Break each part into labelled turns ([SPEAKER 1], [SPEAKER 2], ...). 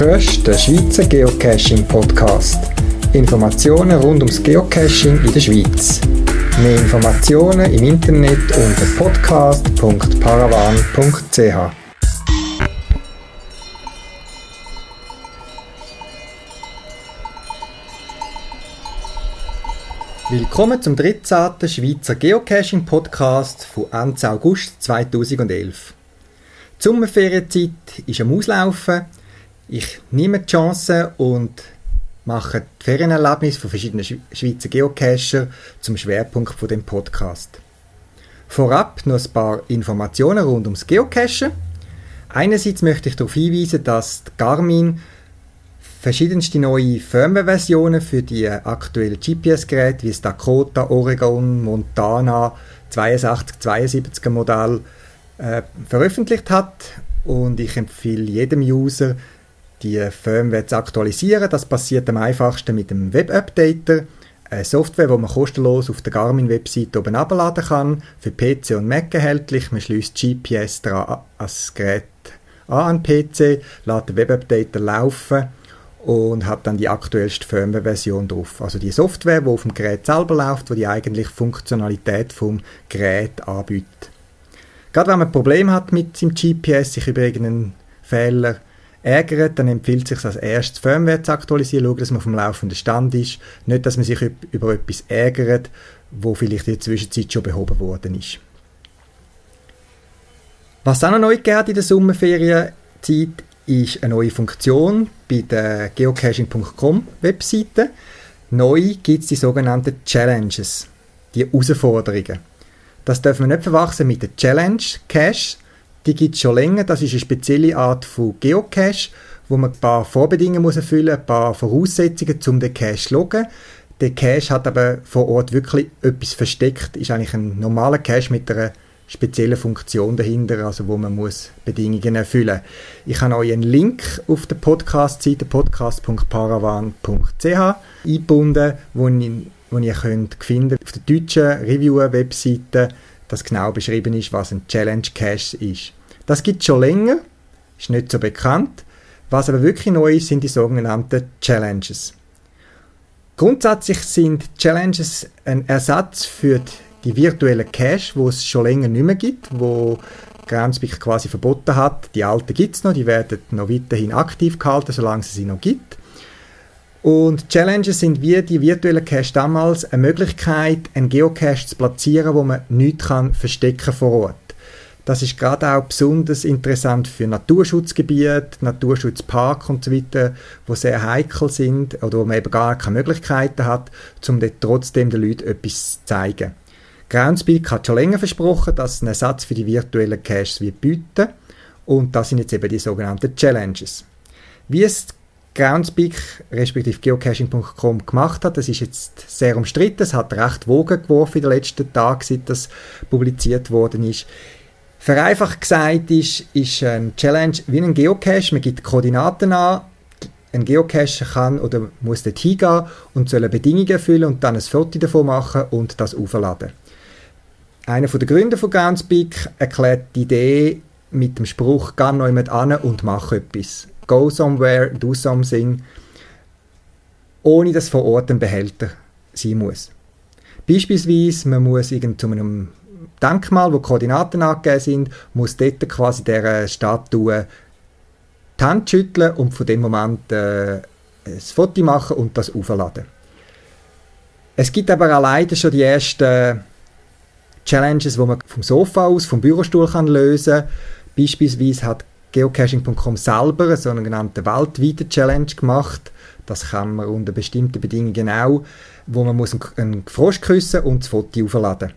[SPEAKER 1] hörst den Schweizer Geocaching Podcast. Informationen rund ums Geocaching in der Schweiz. Mehr Informationen im Internet unter podcast.paravan.ch. Willkommen zum 13. Schweizer Geocaching Podcast von Ende August 2011. Die Sommerferienzeit ist am Auslaufen. Ich nehme die Chance und mache die Ferienerlebnisse von verschiedenen Schweizer Geocacher zum Schwerpunkt von dem Podcast. Vorab noch ein paar Informationen rund ums Geocachen. Einerseits möchte ich darauf hinweisen, dass Garmin verschiedenste neue Firmware-Versionen für die aktuellen GPS-Geräte wie das Dakota, Oregon, Montana 82, 72er Modell äh, veröffentlicht hat und ich empfehle jedem User, die Firmware zu aktualisieren. Das passiert am einfachsten mit dem Web-Updater, eine Software, die man kostenlos auf der Garmin-Webseite oben abladen kann, für PC und Mac erhältlich. Man schließt GPS dran als Gerät an, an PC, lädt den Web-Updater laufen und hat dann die aktuellste Firmware-Version drauf. Also die Software, die auf dem Gerät selber läuft, die die eigentliche Funktionalität vom Gerät anbietet. Gerade wenn man ein Problem hat mit seinem GPS, sich über irgendeinen Fehler ärgert, dann empfiehlt es sich als erstes Firmware zu aktualisieren, schauen, dass man vom laufenden Stand ist, nicht, dass man sich über etwas ärgert, wo vielleicht in der Zwischenzeit schon behoben worden ist. Was auch noch neu geht in der Sommerferienzeit, ist eine neue Funktion bei der geocaching.com Webseite. Neu gibt es die sogenannten Challenges, die Herausforderungen. Das dürfen wir nicht verwachsen mit der Challenge Cache. Die gibt es schon länger. Das ist eine spezielle Art von Geocache, wo man ein paar Vorbedingungen muss erfüllen muss, ein paar Voraussetzungen, um den Cache zu loggen. Der Cache hat aber vor Ort wirklich etwas versteckt. Ist eigentlich ein normaler Cache mit einer speziellen Funktion dahinter, also wo man muss Bedingungen erfüllen. Ich habe euch einen Link auf der Podcast-Seite podcast.paravan.ch eingebunden, wo ich wo ihr könnt finden auf der deutschen Reviewer-Webseite, dass genau beschrieben ist, was ein Challenge Cache ist. Das gibt es schon länger, ist nicht so bekannt. Was aber wirklich neu ist, sind die sogenannten Challenges. Grundsätzlich sind Challenges ein Ersatz für die virtuellen Cache, wo es schon länger nicht mehr gibt, wo Groundspeak quasi verboten hat. Die alten gibt es noch, die werden noch weiterhin aktiv gehalten, solange es sie noch gibt. Und Challenges sind wie die virtuellen Cache damals eine Möglichkeit, einen Geocache zu platzieren, wo man nichts kann verstecken vor Ort. Das ist gerade auch besonders interessant für Naturschutzgebiete, Naturschutzpark und so weiter, wo sehr heikel sind oder wo man eben gar keine Möglichkeiten hat, um dort trotzdem den Leuten etwas zu zeigen. Groundspeak hat schon länger versprochen, dass es einen Ersatz für die virtuellen Caches wird bieten und das sind jetzt eben die sogenannten Challenges. Wie es Groundspeak respektive geocaching.com gemacht hat. Das ist jetzt sehr umstritten. Es hat recht Wogen geworfen in den letzten Tagen, seit das publiziert worden ist. Vereinfacht gesagt ist, ist ein Challenge wie ein Geocache. Man gibt Koordinaten an. Ein Geocacher kann oder muss dort hingehen und soll Bedingungen erfüllen und dann ein Foto davon machen und das aufladen. Einer der Gründer von Groundspeak erklärt die Idee mit dem Spruch, geh noch jemand an und mach etwas go somewhere, do something, ohne dass vor Ort ein Behälter sein muss. Beispielsweise, man muss irgend zu einem Denkmal, wo Koordinaten angegeben sind, muss dort quasi der Statue die Hand schütteln und von dem Moment äh, ein Foto machen und das aufladen. Es gibt aber auch leider schon die ersten Challenges, die man vom Sofa aus, vom Bürostuhl kann lösen kann. Beispielsweise hat Geocaching.com selber eine sogenannte weltweite Challenge gemacht. Das kann man unter bestimmten Bedingungen auch, wo man muss einen Frosch küssen und das Foto aufladen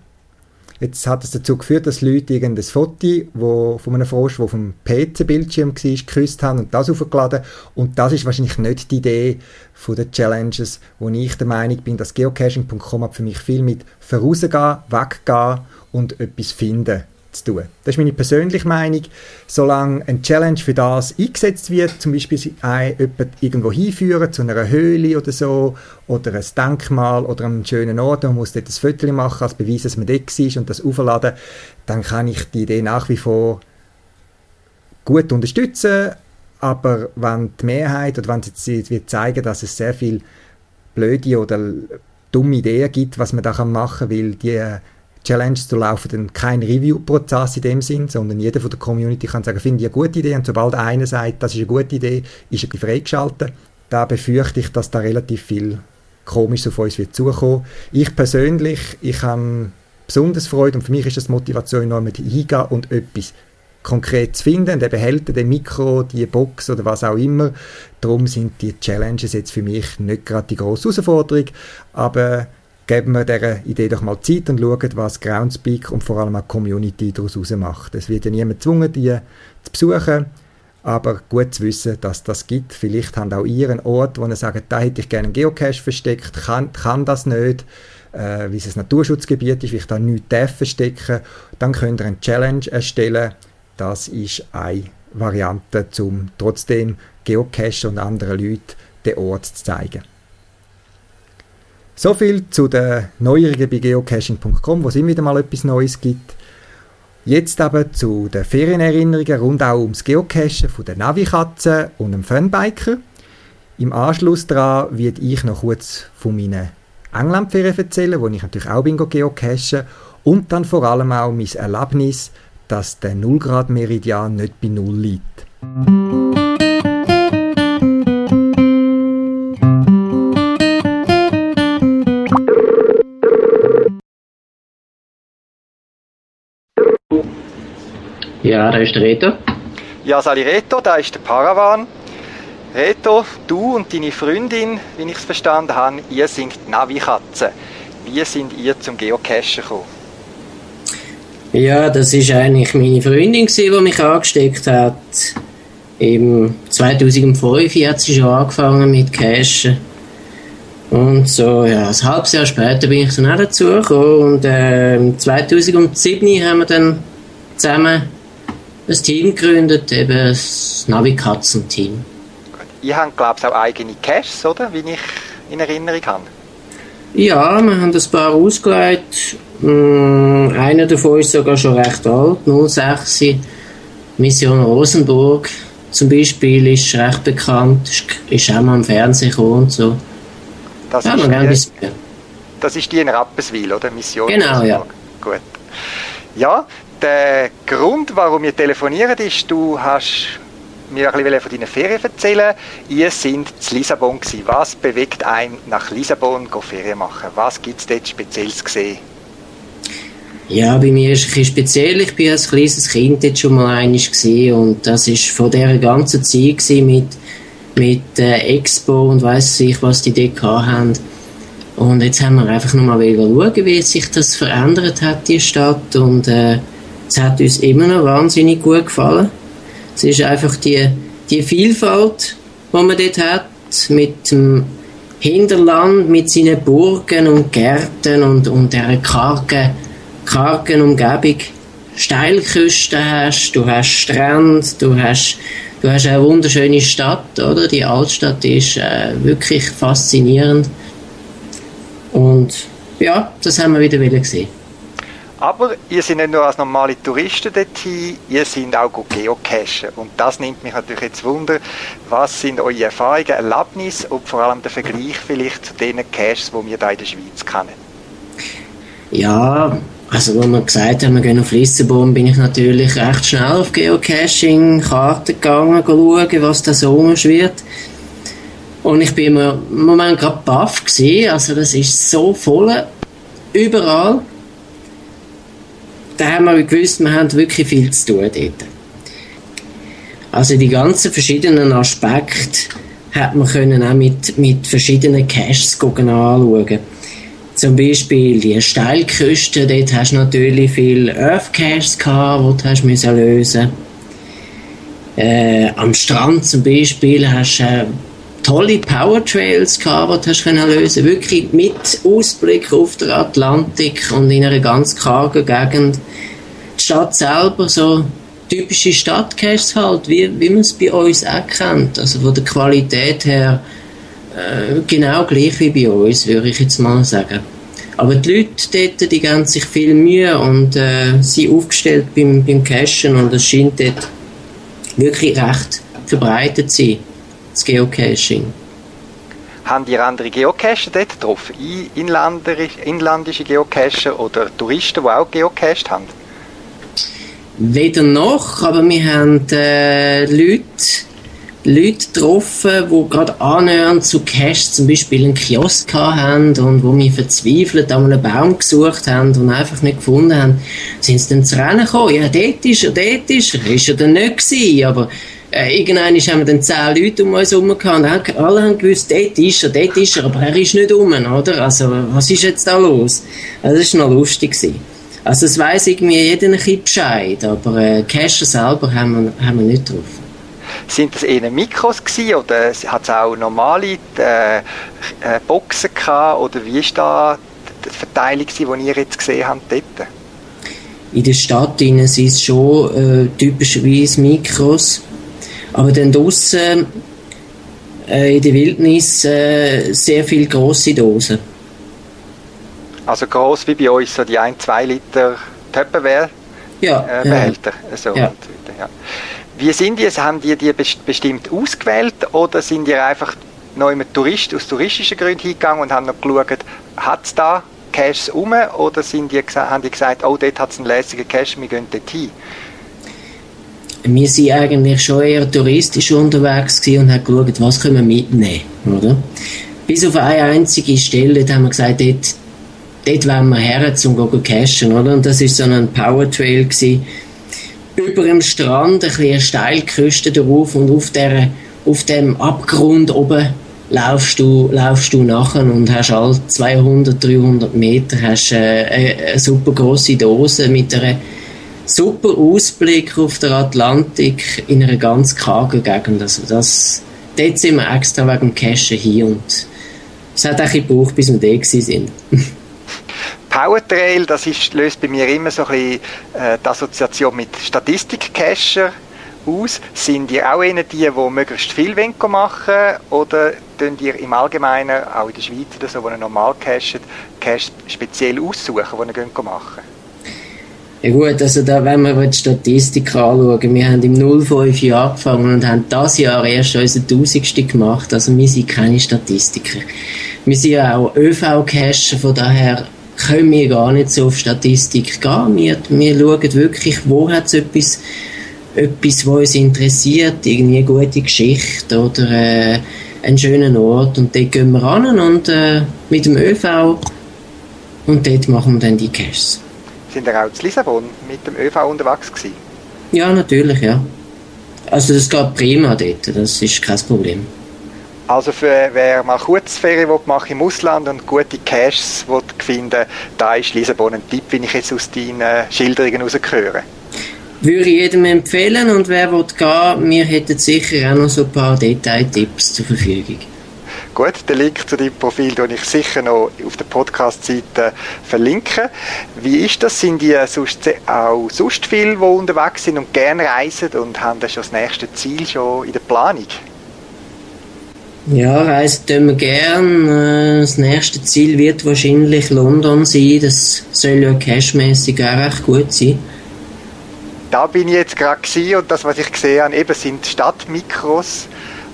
[SPEAKER 1] Jetzt hat es dazu geführt, dass Leute irgendein Foto wo, von einem Frosch, der vom PC-Bildschirm war, geküsst haben und das aufgeladen. Und das ist wahrscheinlich nicht die Idee von den Challenges, wo ich der Meinung bin, dass Geocaching.com für mich viel mit vorausgehen, weggehen und etwas finden zu tun. Das ist meine persönliche Meinung. Solange ein Challenge für das eingesetzt wird, zum Beispiel jemanden irgendwo hinführen, zu einer Höhle oder so, oder ein Denkmal oder einen schönen Ort, man muss dort ein Foto machen, als Beweis, dass man dort war und das aufladen, dann kann ich die Idee nach wie vor gut unterstützen, aber wenn die Mehrheit oder wenn sie wird zeigen, dass es sehr viel blöde oder dumme Ideen gibt, was man da machen kann, weil die Challenges zu laufen dann kein Review-Prozess in dem Sinn, sondern jeder von der Community kann sagen, finde ich eine gute Idee und sobald einer sagt, das ist eine gute Idee, ist er freigeschaltet. Da befürchte ich, dass da relativ viel komisch auf uns wird zukommen. Ich persönlich, ich habe besonders Freude und für mich ist das Motivation, noch mit hingehen und etwas konkret zu finden, der Behälter, der Mikro, die Box oder was auch immer. Darum sind die Challenges jetzt für mich nicht gerade die grosse Herausforderung, aber geben wir dieser Idee doch mal Zeit und schauen, was Groundspeak und vor allem auch Community daraus macht. Es wird ja niemand gezwungen, die zu besuchen, aber gut zu wissen, dass das gibt. Vielleicht haben auch ihr einen Ort, wo ihr sagt, da hätte ich gerne einen Geocache versteckt, kann, kann das nicht, äh, wie es ein Naturschutzgebiet ist, wie ich da nichts verstecken Dann könnt ihr eine Challenge erstellen. Das ist eine Variante, um trotzdem Geocache und anderen Leuten den Ort zu zeigen. So viel zu den Neuerungen bei geocaching.com, wo es immer wieder mal etwas Neues gibt. Jetzt aber zu den Ferienerinnerungen rund auch ums Geocachen von der Navikatze und dem Funbiker. Im Anschluss daran werde ich noch kurz von meinen Englandferien erzählen, wo ich natürlich auch bin geocachen und dann vor allem auch mein Erlebnis, dass der 0 Grad Meridian nicht bei Null liegt.
[SPEAKER 2] Ja, da ist der Reto.
[SPEAKER 1] Ja, Sali Reto, da ist der Paravan. Reto, du und deine Freundin, wie ich es verstanden habe, ihr seid Navi-Katzen. Wie sind ihr zum Geocachen gekommen?
[SPEAKER 2] Ja, das ist eigentlich meine Freundin, die mich angesteckt hat. Im 2005 hat sie schon angefangen mit Cachen. Und so, ja, ein halbes Jahr später bin ich dann auch dazugekommen. Und äh, 2007 haben wir dann zusammen ein Team gegründet, eben das Navi-Katzen-Team.
[SPEAKER 1] Ihr habt, glaube ich, auch eigene Caches, oder? Wie ich in Erinnerung habe.
[SPEAKER 2] Ja, wir haben ein paar ausgelegt. Mm, einer davon ist sogar schon recht alt, 06. Mission Rosenburg zum Beispiel ist recht bekannt, ist auch mal im Fernsehen gekommen und so.
[SPEAKER 1] Das, ja, ist, die, das ist die in Rapperswil, oder? Mission
[SPEAKER 2] Genau, Rosenburg. ja.
[SPEAKER 1] Gut. Ja, der Grund, warum wir telefonieren, ist, du hast mir ein bisschen von deinen Ferien erzählen. Ihr seid in Lissabon gewesen. Was bewegt einen nach Lissabon zu Ferien machen? Was gibt es dort Spezielles zu sehen?
[SPEAKER 2] Ja, bei mir ist es ein speziell. Ich war als kleines Kind dort schon mal einmal und das war von dieser ganzen Zeit mit, mit äh, Expo und weiss ich, was die dort haben. Und jetzt haben wir einfach noch mal schauen, wie sich das verändert hat, die Stadt. Und äh, es hat uns immer noch wahnsinnig gut gefallen. Es ist einfach die, die Vielfalt, die man dort hat, mit dem Hinterland, mit seinen Burgen und Gärten und, und dieser kargen, kargen Umgebung. Steilküsten hast, du hast Strand, du hast, du hast eine wunderschöne Stadt, oder? Die Altstadt ist äh, wirklich faszinierend. Und ja, das haben wir wieder gesehen.
[SPEAKER 1] Aber ihr seid nicht nur als normale Touristen dorthin, ihr seid auch geocachen. Und das nimmt mich natürlich jetzt Wunder, was sind eure Erfahrungen, Erlebnisse und vor allem der Vergleich vielleicht zu den Caches, die wir hier in der Schweiz kennen?
[SPEAKER 2] Ja, also als wir gesagt haben, wir gehen auf Lissabon, bin ich natürlich recht schnell auf Geocaching-Karten gegangen, schauen, was da so umschwirrt. Und ich bin im Moment gerade baff also das ist so voll, überall da haben wir gewusst, wir haben wirklich viel zu tun dort. Also die ganzen verschiedenen Aspekte hat man können auch mit, mit verschiedenen Caches anschauen. Zum Beispiel die Steilküste, dort hast du natürlich viele Earth Caches gehabt, die du lösen äh, Am Strand zum Beispiel hast du tolle Powertrails gehabt, die du lösen Wirklich mit Ausblick auf den Atlantik und in einer ganz kargen Gegend. Die Stadt selber, so typische Stadtcaches halt, wie, wie man es bei uns auch kennt. Also von der Qualität her äh, genau gleich wie bei uns, würde ich jetzt mal sagen. Aber die Leute dort, die geben sich viel Mühe und äh, sind aufgestellt beim, beim Cashen und es scheint dort wirklich recht verbreitet sein, das Geocaching.
[SPEAKER 1] Haben die andere Geocacher dort getroffen? Inländische Geocacher oder Touristen, die auch geocached haben?
[SPEAKER 2] Weder noch, aber wir haben äh, Leute, Leute getroffen, die gerade annähernd zu Cash zum Beispiel einen Kiosk haben und wo wir verzweifelt an einem Baum gesucht haben und einfach nicht gefunden haben, sind sie dann zu Rennen gekommen. Ja, dort ist er, dort ist er. Ist er dann nicht gewesen, aber äh, irgendwann haben wir dann zehn Leute um uns herum gehabt und alle haben gewusst, dort ist er, dort ist er, aber er ist nicht um, oder? Also, was ist jetzt da los? Also, das war noch lustig. Gewesen. Also es weiss irgendwie jeder ein bisschen Bescheid, aber äh, Cacher selber haben wir, haben wir nicht drauf.
[SPEAKER 1] Sind das eher Mikros gewesen, oder hat es auch normale äh, äh, Boxen gehabt oder wie ist da die Verteilung die ihr jetzt gesehen habt dort?
[SPEAKER 2] In der Stadt sind es schon äh, typischerweise Mikros, aber dann draußen äh, in der Wildnis äh, sehr viele grosse Dosen.
[SPEAKER 1] Also groß wie bei uns, so die 1-2 Liter Tupperware
[SPEAKER 2] ja,
[SPEAKER 1] äh, Behälter. Ja. So ja. ja. Wie sind die? Haben die die bestimmt ausgewählt oder sind die einfach neu mit Tourist, aus touristischen Gründen hingegangen und haben noch geschaut, hat es da Caches um oder sind die, haben die gesagt, oh, dort hat es einen lässigen Cache, wir gehen dort hin?
[SPEAKER 2] Wir sind eigentlich schon eher touristisch unterwegs und haben geschaut, was können wir mitnehmen, oder? Bis auf eine einzige Stelle, da haben wir gesagt, dort, dort wollen wir her, um zu cashen, oder? Und das war so ein Powertrail gewesen. Über dem Strand, ein bisschen eine Steilküste drauf und auf, der, auf dem Abgrund oben laufst du, laufst du nachher und hast all 200, 300 Meter hast, äh, eine super große Dose mit einer super Ausblick auf den Atlantik in einer ganz kargen Gegend. Also das, dort sind wir extra wegen dem Cashen hier und es hat auch gebraucht, bis wir da sind.
[SPEAKER 1] Powertrail, das ist, löst bei mir immer so ein bisschen äh, die Assoziation mit Statistikcacher aus. Sind ihr auch eine die, die möglichst viel machen wollen oder tun ihr im Allgemeinen, auch in der Schweiz oder so, wo ihr normal cashet, Cash speziell aussuchen, die ihr machen
[SPEAKER 2] ja gut, also da, wenn wir die Statistik anschauen, wir haben im 05 Jahr angefangen und haben das Jahr erst unsere Tausendste gemacht, also wir sind keine Statistiker. Wir sind ja auch ÖV-Cacher, von daher können wir gar nicht so auf Statistik gehen. Wir, wir schauen wirklich, wo hat es etwas, etwas, was uns interessiert, irgendwie eine gute Geschichte oder äh, einen schönen Ort und dort gehen wir ran und äh, mit dem ÖV und dort machen wir dann die Caches.
[SPEAKER 1] Sind ihr auch in Lissabon mit dem ÖV unterwegs gewesen?
[SPEAKER 2] Ja, natürlich, ja. Also das geht prima dort, das ist kein Problem.
[SPEAKER 1] Also für wer mal Kurzferien machen im Ausland und gute Caches finden da ist Lissabon ein Tipp, wie ich jetzt aus deinen Schilderungen herausgehöre.
[SPEAKER 2] Würde ich jedem empfehlen und wer will gehen, wir hätten sicher auch noch so ein paar Detailtipps zur Verfügung.
[SPEAKER 1] Gut, den Link zu deinem Profil tue ich sicher noch auf der Podcast-Seite verlinken. Wie ist das? Sind die sonst auch sonst viele, die unterwegs sind und gerne reisen und haben das schon das nächste Ziel schon in der Planung?
[SPEAKER 2] Ja, reisen tun wir gern. Äh, das nächste Ziel wird wahrscheinlich London sein. Das soll ja cashmäßig auch recht gut sein.
[SPEAKER 1] Da bin ich jetzt gerade und das, was ich gesehen habe, eben sind Stadtmikros.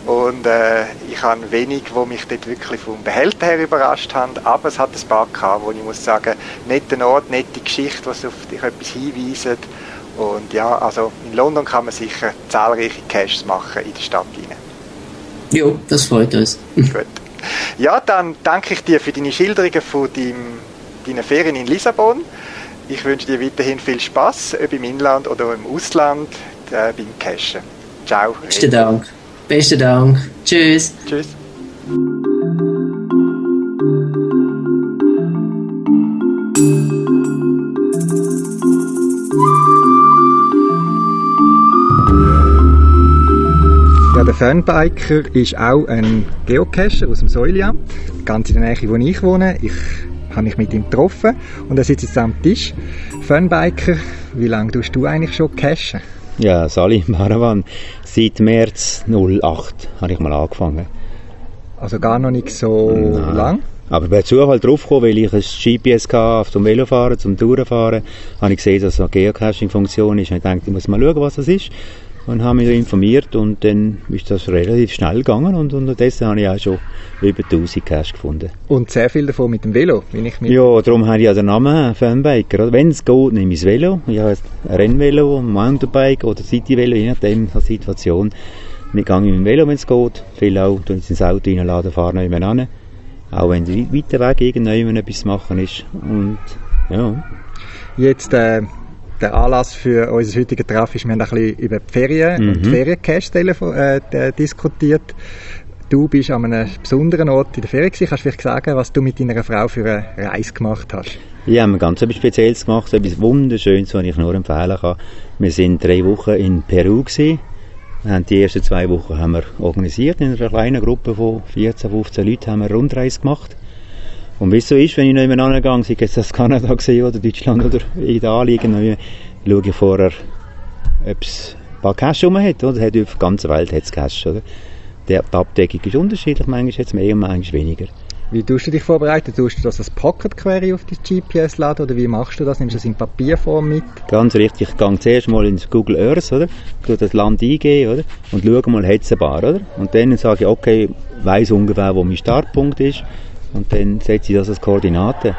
[SPEAKER 1] Und äh, ich habe wenig, wo mich dort wirklich vom Behälter her überrascht haben, aber es hat ein paar gehabt, wo ich muss sagen, netter Ort, nette Geschichte, was auf dich etwas hinweist. Und ja, also in London kann man sicher zahlreiche Caches machen in der Stadt hinein.
[SPEAKER 2] Jo, das freut uns.
[SPEAKER 1] Gut. Ja, dann danke ich dir für deine Schilderungen von deinem, deinen Ferien in Lissabon. Ich wünsche dir weiterhin viel Spaß, ob im Inland oder im Ausland, äh, beim Cashen. Ciao.
[SPEAKER 2] Besten Dank. Besten Dank. Tschüss.
[SPEAKER 1] Tschüss. der Fernbiker ist auch ein Geocacher aus dem Säulia, ganz in der Nähe, wo ich wohne. Ich habe mich mit ihm getroffen und er sitzt jetzt am Tisch. Fernbiker, wie lange tust du eigentlich schon cachen?
[SPEAKER 3] Ja, Sali Maravan. Seit März 08 habe ich mal angefangen.
[SPEAKER 1] Also gar noch nicht so Nein. lang?
[SPEAKER 3] Aber per Zufall draufgekommen, weil ich ein GPS hatte zum Velofahren, zum Tourenfahren, habe ich gesehen, dass es eine Geocaching-Funktion ist und ich dachte, ich muss mal schauen, was das ist und habe mich informiert und dann ist das relativ schnell gegangen und unterdessen habe ich auch schon über 1000 Cash gefunden.
[SPEAKER 1] Und sehr viel davon mit dem Velo, wenn ich mir...
[SPEAKER 3] Ja, darum habe ich ja den Namen Fanbiker. Wenn es geht, nehme ich das Velo. Ich habe ein Rennvelo, ein Mountainbike oder Cityvelo, je nachdem der Situation. Ich gehe mit dem Velo, wenn es geht. Viel auch, tun ins Auto reinladen, fahren nicht mehr an. Auch wenn es weiter Weg irgendjemand etwas machen ist. Und, ja.
[SPEAKER 1] Jetzt, äh, der Anlass für unser heutiges Treffen ist, wir haben ein bisschen über die Ferien mhm. und die Feriencash äh, diskutiert. Du bist an einem besonderen Ort in der Ferien gewesen. Kannst du vielleicht sagen, was du mit deiner Frau für eine Reise gemacht hast?
[SPEAKER 3] Ja, wir haben ganz etwas Spezielles gemacht, etwas Wunderschönes, was ich nur empfehlen kann. Wir sind drei Wochen in Peru gewesen. Haben die ersten zwei Wochen haben wir organisiert in einer kleinen Gruppe von 14, 15 Leuten haben wir eine Rundreise gemacht. Und wie es so ist, wenn ich nicht mehr angegangen sei jetzt das Kanada gesehen oder Deutschland oder Italien, dann schaue ich vorher, ob es ein paar Cash rum hat. Oder? Hat auf der ganzen Welt hat es Cash. Oder? Die, Abdeckung ist unterschiedlich, manchmal hat es mehr und manchmal weniger.
[SPEAKER 1] Wie tust du dich vorbereiten? Tust du das als Pocket Query auf die GPS laden oder wie machst du das? Nimmst du das in Papierform mit?
[SPEAKER 3] Ganz richtig. Ich gehe zuerst mal ins Google Earth, oder? Ich das Land eingeben, oder? Und schaue mal, hat es ein paar, oder? Und dann sage ich, okay, weiss ungefähr, wo mein Startpunkt ist und dann setze ich das als Koordinate.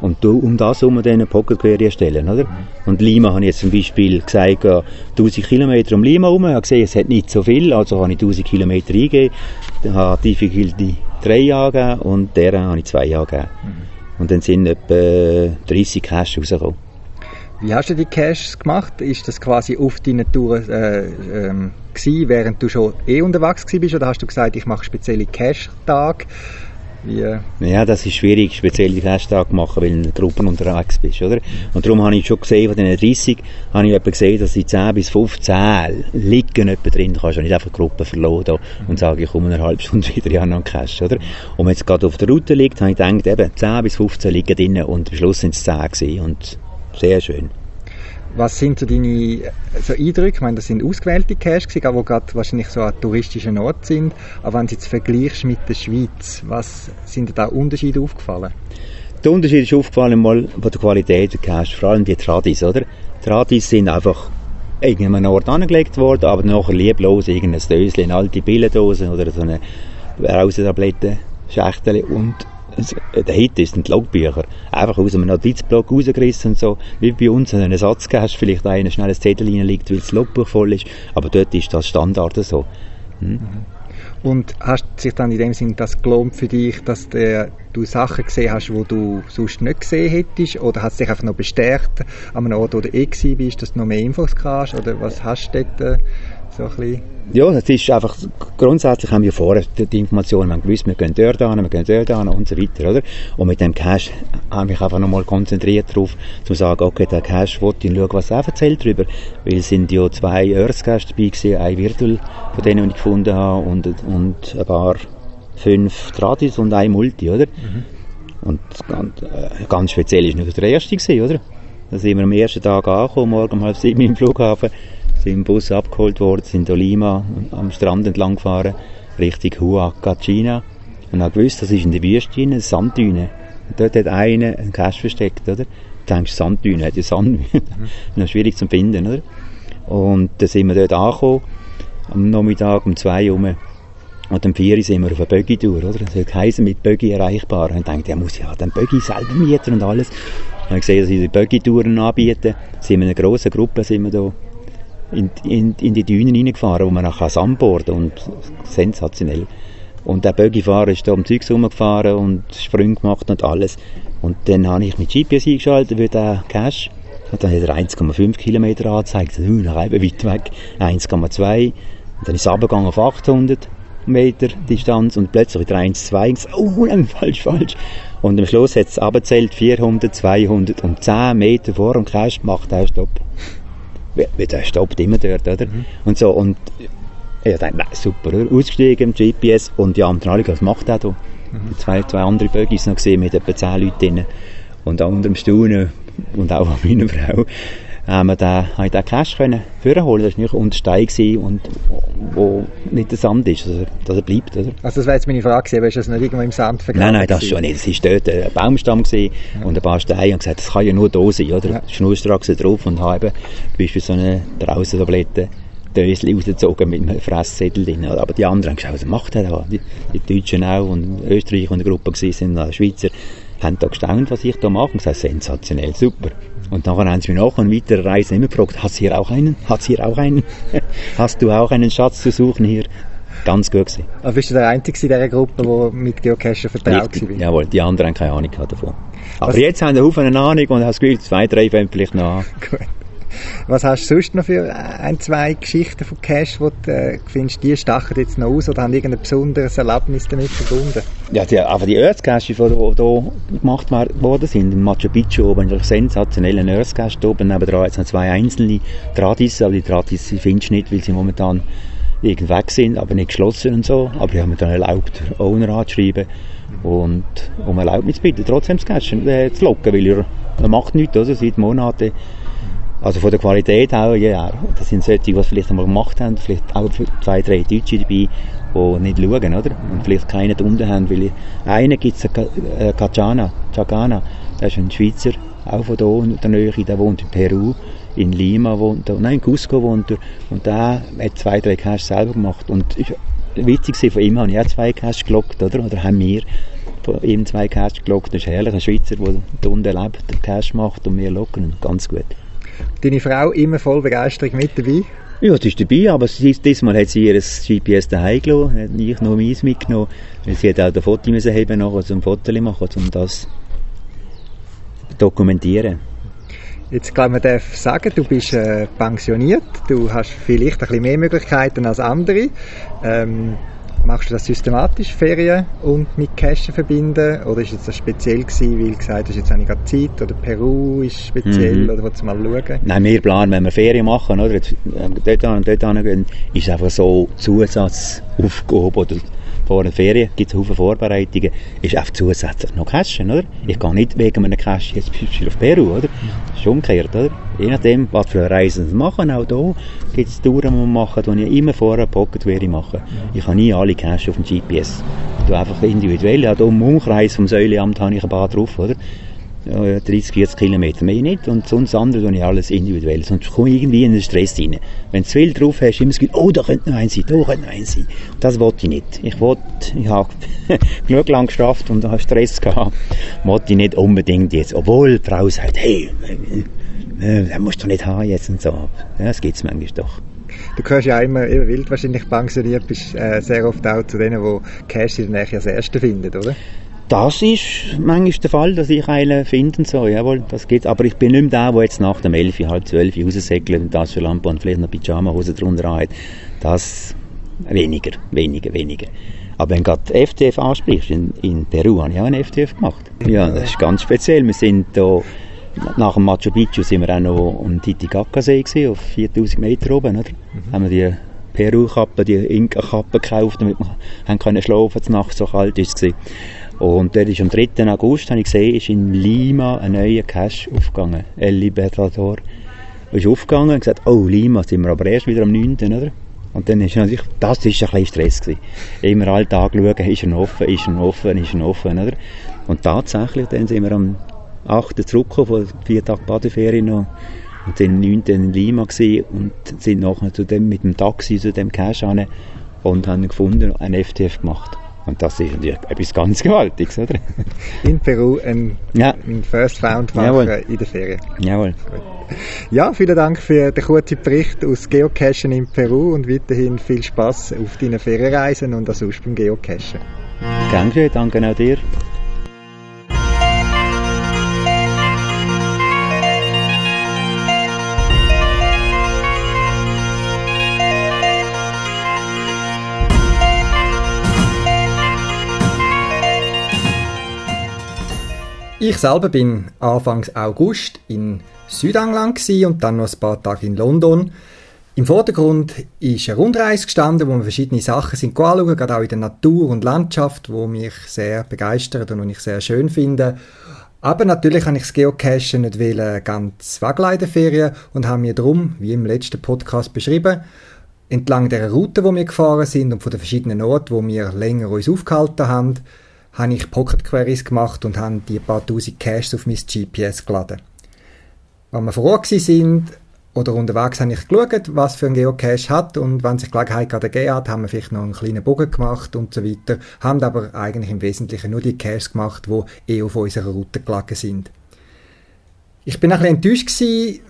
[SPEAKER 3] Und du, um das herum dann eine Pocket Query erstellen, oder? Und Lima habe ich jetzt zum Beispiel gesagt, 1000 Kilometer um Lima herum, ich habe gesehen, es hat nicht so viel, also habe ich 1000 Kilometer eingegeben, dann habe ich Difficulty 3 angegeben und der habe ich 2 angegeben. Mhm. Und dann sind etwa 30 Cash rausgekommen.
[SPEAKER 1] Wie hast du die Caches gemacht? Ist das quasi auf deinen Touren äh, ähm, gewesen, während du schon eh unterwegs bist, oder hast du gesagt, ich mache spezielle Cache-Tage?
[SPEAKER 3] Wie, ja, das ist schwierig, speziell die Festtage machen, weil du in Gruppen unterwegs bist, oder? Und darum habe ich schon gesehen, von diesen 30, habe ich gesehen, dass die 10 bis 15 liegen etwa drin. Du kannst nicht einfach Gruppen verloren und sagen, ich komme in einer halben Stunde wieder, noch einen Cash, oder? Und wenn es gerade auf der Route liegt, habe ich gedacht, eben, 10 bis 15 liegen drin und am Schluss sind es 10 gewesen und sehr schön.
[SPEAKER 1] Was sind so deine so Eindrücke? Ich meine, das sind ausgewählte Caches, die gerade wahrscheinlich so an touristischen Ort sind. Aber wenn du jetzt vergleichst mit der Schweiz, was sind da Unterschiede aufgefallen?
[SPEAKER 3] Der Unterschied ist aufgefallen mal von der Qualität der Cache, vor allem die Tradis, oder? Tradis sind einfach irgendeinem Ort angelegt worden, aber nachher lieblos irgendein Döschen, alte Billendosen oder so eine Rausentablette, Schächtel und der Hit ist die Logbücher. Einfach aus einem Notizblock rausgerissen und so. Wie bei uns einen Ersatz hast, vielleicht einer schnell ein Zettel reinliegt, weil das Logbuch voll ist. Aber dort ist das Standard so. Hm?
[SPEAKER 1] Und hast sich dann in dem Sinne das gelohnt für dich, dass der, du Sachen gesehen hast, die du sonst nicht gesehen hättest? Oder hat es dich einfach noch bestärkt an einem Ort, wo du eh bist, dass du noch mehr Infos hast? Oder was hast du dort äh, so ein bisschen
[SPEAKER 3] ja, es ist einfach, grundsätzlich haben wir vorher die Informationen, wir haben gewusst, wir gehen dort an, wir gehen dort an und so weiter, oder? Und mit dem Cache habe ich mich einfach nochmal konzentriert darauf, zu sagen, okay, der Cache wollte ich schauen, was er erzählt darüber, weil es sind ja zwei Earth-Caches dabei gewesen, ein Virtual von denen, die ich gefunden habe, und, und ein paar fünf Tradis und ein Multi, oder? Mhm. Und ganz, äh, ganz speziell ist nur der erste gewesen, oder? Da sind wir am ersten Tag angekommen, morgen um halb sieben im Flughafen, sind im Bus abgeholt worden, sind in Lima am Strand entlang gefahren, Richtung Huacachina. Und haben gewusst, das ist in der Wüste eine Sanddüne. Und dort hat einer einen Cache versteckt, oder? Du denkst, Sanddüne, hat ja Sand. noch schwierig zu finden, oder? Und dann sind wir dort angekommen, am Nachmittag um zwei Uhr. Und am 4 sind wir auf eine Buggy-Tour, oder? Das heisst mit Buggy erreichbar. Und ich dachte, ja, muss ja den Buggy selber mieten und alles. Und ich habe gesehen, dass sie die Buggy-Touren anbieten. Sind wir in einer grossen Gruppe, sind wir da in, in, in die Dünen reingefahren, wo man nachher Sandboarden und sensationell. Und der Bögifahrer ist da am Zeugs rumgefahren und Sprünge gemacht und alles. Und dann habe ich mit GPS eingeschaltet für den Cache. Und dann hat er 1,5 Kilometer angezeigt. Uh, nach eben weit weg. 1,2. Und dann ist es runtergegangen auf 800 Meter Distanz und plötzlich wieder 1,2. Oh, falsch, falsch. Und am Schluss hat es abgezählt 400, 200 und 10 Meter vor dem Cache macht er Stopp der stoppt immer dort, oder? Mhm. Und so, und ich dachte, nein, super, ausgestiegen im GPS und ja, am alle, was macht der da? Mhm. Zwei, zwei andere Buggies noch gesehen mit etwa zehn Leuten drin. Und da unter dem Staunen und auch an meiner Frau haben wir den, habe ich den Cash können vorholen. Das war nicht unter Stein und wo nicht der Sand ist, also, dass er bleibt. Oder?
[SPEAKER 1] Also das wäre jetzt meine Frage aber ist das nicht irgendwo im Sand
[SPEAKER 3] vergraben? Nein, nein, das schon nicht. Es war dort ein Baumstamm ja. und ein paar Steine und gesagt, das kann ja nur da sein, oder? Ja. Schnurstracks drauf und habe eben zum Beispiel so eine Draußentablette Dösli rausgezogen mit einem Fresszettel drin. Aber die anderen haben geschaut, was macht er da? Die, die Deutschen auch und Österreicher in der Gruppe gewesen sind, die Schweizer, haben da gestaunt, was ich da mache. Und gesagt, sensationell, super. Und nachher haben sie mich nach und weiter Reise immer gefragt, hast du hier auch einen? Hast du hier auch einen? hast du auch einen Schatz zu suchen hier? Ganz gut gewesen.
[SPEAKER 1] Aber bist du der Einzige in dieser Gruppe, der mit Geocachen vertraut
[SPEAKER 3] war? Jawohl, die anderen haben keine Ahnung davon. Aber was? jetzt haben sie Haufen eine Ahnung und haben das Gefühl, zwei, drei fangen vielleicht noch an. Gut.
[SPEAKER 1] Was hast du sonst noch für ein, zwei Geschichten von Cash, wo du äh, findest, die stachen jetzt noch aus oder haben irgendein besonderes Erlebnis damit verbunden?
[SPEAKER 3] Ja, die, aber die Earthcaches, die hier gemacht worden sind, im Machu Picchu oben, ein sensationeller Earthcache oben, nebenan jetzt noch zwei einzelne Tradis, aber die Tradis findest du nicht, weil sie momentan weg sind, aber nicht geschlossen und so. Aber ich habe mir dann erlaubt, Owner anzuschreiben und um Erlaubnis zu bitten, trotzdem das Cash äh, zu locken, weil er, er macht nichts, also seit Monaten also von der Qualität auch, ja. Das sind solche, die vielleicht einmal gemacht haben, vielleicht auch zwei, drei Deutsche dabei, die nicht schauen, oder? Und vielleicht keine unten haben, weil einen gibt es, äh, Kachana, Chagana, der ist ein Schweizer, auch von hier der Nähe, der wohnt in Peru, in Lima wohnt er, nein, in Cusco wohnt er, und der hat zwei, drei Cash selber gemacht. Und witzig von ihm habe ich auch zwei Cash gelockt, oder? Oder haben wir von ihm zwei Cash gelockt. Das ist herrlich, ein Schweizer, der unten lebt, Cash macht und wir locken, ganz gut.
[SPEAKER 1] Deine Frau immer voll Begeisterung mit dabei?
[SPEAKER 3] Ja, sie ist dabei, aber diesmal hat sie ihr GPS daheim gelassen, nicht noch meins mitgenommen, weil sie hat auch ein Foto müssen haben, nachher zum Foto machen, um das zu dokumentieren.
[SPEAKER 1] Jetzt glaube man darf sagen, du bist äh, pensioniert, du hast vielleicht ein bisschen mehr Möglichkeiten als andere. Ähm, Machst du das systematisch, Ferien und mit Cashen verbinden? Oder ist das speziell gewesen, weil du gesagt hast, jetzt habe ich gerade Zeit? Oder Peru ist speziell? Mhm. Oder willst du mal schauen?
[SPEAKER 3] Nein, wir planen, wenn wir Ferien machen, oder? Jetzt, äh, dort an und dort hingehen, ist einfach so Zusatzaufgabe oder vor den Ferien gibt es viele Vorbereitungen, ist einfach zusätzlich noch Cashen, oder? Ich gehe nicht wegen einem Cash jetzt auf Peru, oder? Das ist umgekehrt, oder? Je nachdem, was für Reisen sie machen, auch hier gibt es Touren, die man machen, die ich immer vorher Pocket wäre machen. Ich habe nie alle Cash auf dem GPS. Tue einfach individuell, ja, hier im Umkreis vom Säuleamt habe ich ein paar drauf, oder? 30, 40 Kilometer, mehr nicht. Und sonst andere tue ich alles individuell. Sonst komme ich irgendwie in den Stress rein. Wenn du zu viel drauf hast, immer das Gefühl, oh, da könnte noch eins sein, da könnte noch eins sein. Das wollte ich nicht. Ich wollte, ich habe genug lang geschafft und habe Stress gehabt. Wollte ich nicht unbedingt jetzt. Obwohl die Frau sagt, hey, äh, äh, das musst du nicht haben jetzt und so. Das gibt es manchmal doch.
[SPEAKER 1] Du gehörst ja immer, immer wild wahrscheinlich pensioniert, bist äh, sehr oft auch zu denen, die Cash in der Nähe als Erste finden, oder?
[SPEAKER 3] Das ist manchmal der Fall, dass ich einen finde so, jawohl, das geht. Aber ich bin nicht mehr der, der jetzt nach dem 11, halb 12 raussegelt und das für Lampe und vielleicht noch Pyjama-Hose drunter hat. Das weniger, weniger, weniger. Aber wenn du gerade FTF ansprichst, in, in Peru habe ich auch einen FTF gemacht. Ja, das ist ganz speziell. Wir sind da, nach dem Machu Picchu sind wir auch noch am Titicaca-See gewesen, auf 4000 Meter oben, oder? Mhm. Haben wir die Peru-Kappe, die Inka-Kappe gekauft, damit wir haben können schlafen, nachts so kalt ist es und dort ist am 3. August, habe ich gesehen, ist in Lima ein neuer Cache aufgegangen. El Libertador. Ist aufgegangen und gesagt, oh, Lima, sind wir aber erst wieder am 9. oder? Und dann ist natürlich, das ist ein bisschen Stress gewesen. Immer alle Tage schauen, ist er offen, ist er offen, ist er offen, oder? Und tatsächlich, dann sind wir am 8. zurückgekommen, von vier Tagen Badeferien noch. Und sind am 9. in Lima gewesen und sind nachher zu dem, mit dem Taxi zu dem Cache hin und haben gefunden, ein FTF gemacht. Und das ist natürlich etwas ganz Gewaltiges, oder?
[SPEAKER 1] In Peru ein, ja. ein First Found machen in der Ferien.
[SPEAKER 3] Jawohl.
[SPEAKER 1] Ja, vielen Dank für den kurzen Bericht aus Geocachen in Peru und weiterhin viel Spaß auf deinen Ferienreisen und auch sonst beim Geocachen.
[SPEAKER 3] Danke, danke auch dir.
[SPEAKER 1] Ich selber bin Anfang August in Südengland und dann noch ein paar Tage in London. Im Vordergrund ist eine Rundreise gestanden, wo wir verschiedene Sachen sind anschauen, gerade auch in der Natur und Landschaft, wo mich sehr begeistert und ich sehr schön finde. Aber natürlich habe ich das Geocachen nicht ganz wegleiten und habe mir darum, wie im letzten Podcast beschrieben, entlang der Route, wo wir gefahren sind und von den verschiedenen Orten, wo wir länger uns aufgehalten haben, habe ich Pocket Queries gemacht und habe die paar tausend Caches auf mein GPS geladen. Als wir vor Ort sind, oder unterwegs habe ich geschaut, was für ein Geocache hat und wenn sich Gelegenheit gerade gegeben hat, haben wir vielleicht noch einen kleinen Bogen gemacht und so weiter, haben aber eigentlich im Wesentlichen nur die Caches gemacht, die eh auf unserer Route gelegen sind. Ich bin ein bisschen enttäuscht gewesen,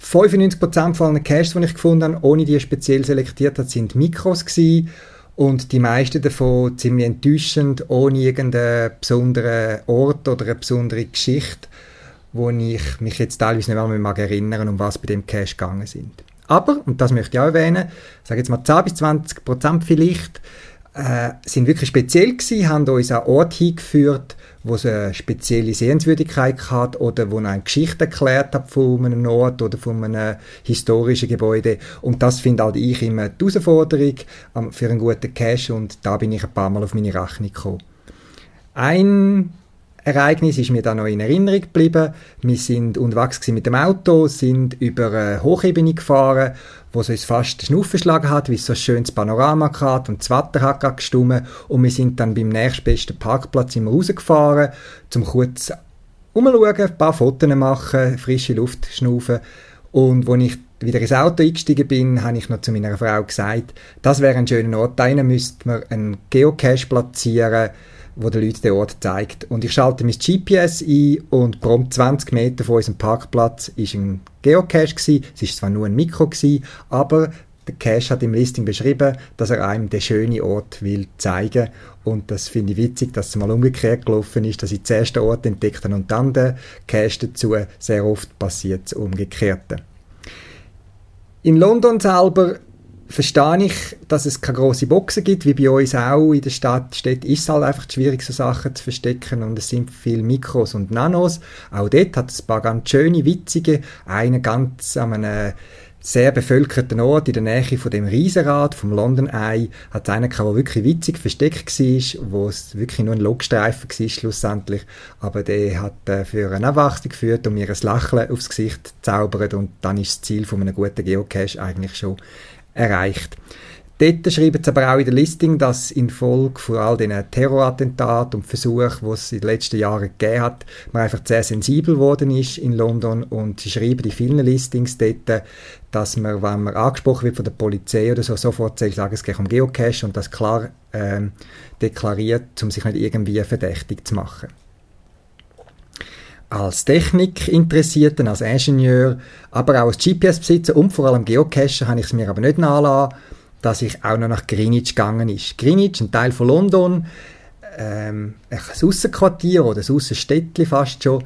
[SPEAKER 1] 95% von allen Caches, die ich gefunden habe, ohne die speziell selektiert habe, sind Mikros gewesen und die meisten davon ziemlich enttäuschend, ohne irgendeinen besonderen Ort oder eine besondere Geschichte wo ich mich jetzt teilweise nicht mehr mag erinnern, um was bei dem Cache gegangen sind. Aber, und das möchte ich auch erwähnen, sage jetzt mal 10 bis 20 Prozent vielleicht, äh, sind wirklich speziell gewesen, haben uns an Ort hingeführt, wo es eine spezielle Sehenswürdigkeit hat oder wo eine Geschichte erklärt hat von einem Ort oder von einem historischen Gebäude. Und das finde halt ich immer die Herausforderung für einen guten Cache und da bin ich ein paar Mal auf meine Rechnung gekommen. Ein Ereignis ist mir da noch in Erinnerung geblieben. Wir sind unterwegs mit dem Auto, sind über eine Hochebene gefahren, wo es uns fast den Schnuff verschlagen hat, wie so ein schönes Panorama hat und das Wetter hat gerade gestummen und wir sind dann beim nächstbesten Parkplatz immer rausgefahren, zum kurz umschauen, ein paar Fotos machen, frische Luft schnaufen. Und als ich wieder ins Auto eingestiegen bin, habe ich noch zu meiner Frau gesagt, das wäre ein schöner Ort, da müsste man einen Geocache platzieren, wo der Leute den Ort zeigt. Und ich schalte mein GPS ein und prompt 20 Meter von unserem Parkplatz ist ein Geocache gewesen. Es ist zwar nur ein Mikro gewesen, aber der Cache hat im Listing beschrieben, dass er einem den schönen Ort will zeigen und das finde ich witzig, dass es mal umgekehrt gelaufen ist, dass ich zuerst den Ort entdeckt habe und dann den Cache dazu. Sehr oft passiert das Umgekehrte. In London selber verstehe ich, dass es keine grossen Boxen gibt, wie bei uns auch in der Stadt? Steht, ist es halt einfach schwierig, so Sachen zu verstecken und es sind viele Mikros und Nanos. Auch dort hat es ein paar ganz schöne, witzige, einen ganz an einem sehr bevölkerten Ort in der Nähe von dem Riesenrad, vom London Eye, hat es einen gehabt, der wirklich witzig versteckt war, wo es wirklich nur ein Logstreifen war schlussendlich, aber der hat äh, für eine Abwachsung geführt und mir ein Lächeln aufs Gesicht zaubert und dann ist das Ziel von einem guten Geocache eigentlich schon erreicht. Dort schreiben sie aber auch in der Listing, dass infolge von all diesen Terrorattentaten und Versuchen, die es in den letzten Jahren gegeben hat, man einfach sehr sensibel geworden ist in London und sie schreiben in vielen Listings dort, dass man, wenn man angesprochen wird von der Polizei oder so, sofort sagen, es geht um Geocache und das klar ähm, deklariert, um sich nicht irgendwie verdächtig zu machen als Technikinteressierten, als Ingenieur, aber auch als GPS-Besitzer und vor allem Geocacher habe ich es mir aber nicht nachlassen, dass ich auch noch nach Greenwich gegangen ist. Greenwich, ein Teil von London, ähm, ein Aussenquartier oder ein Aussenstädtchen fast schon,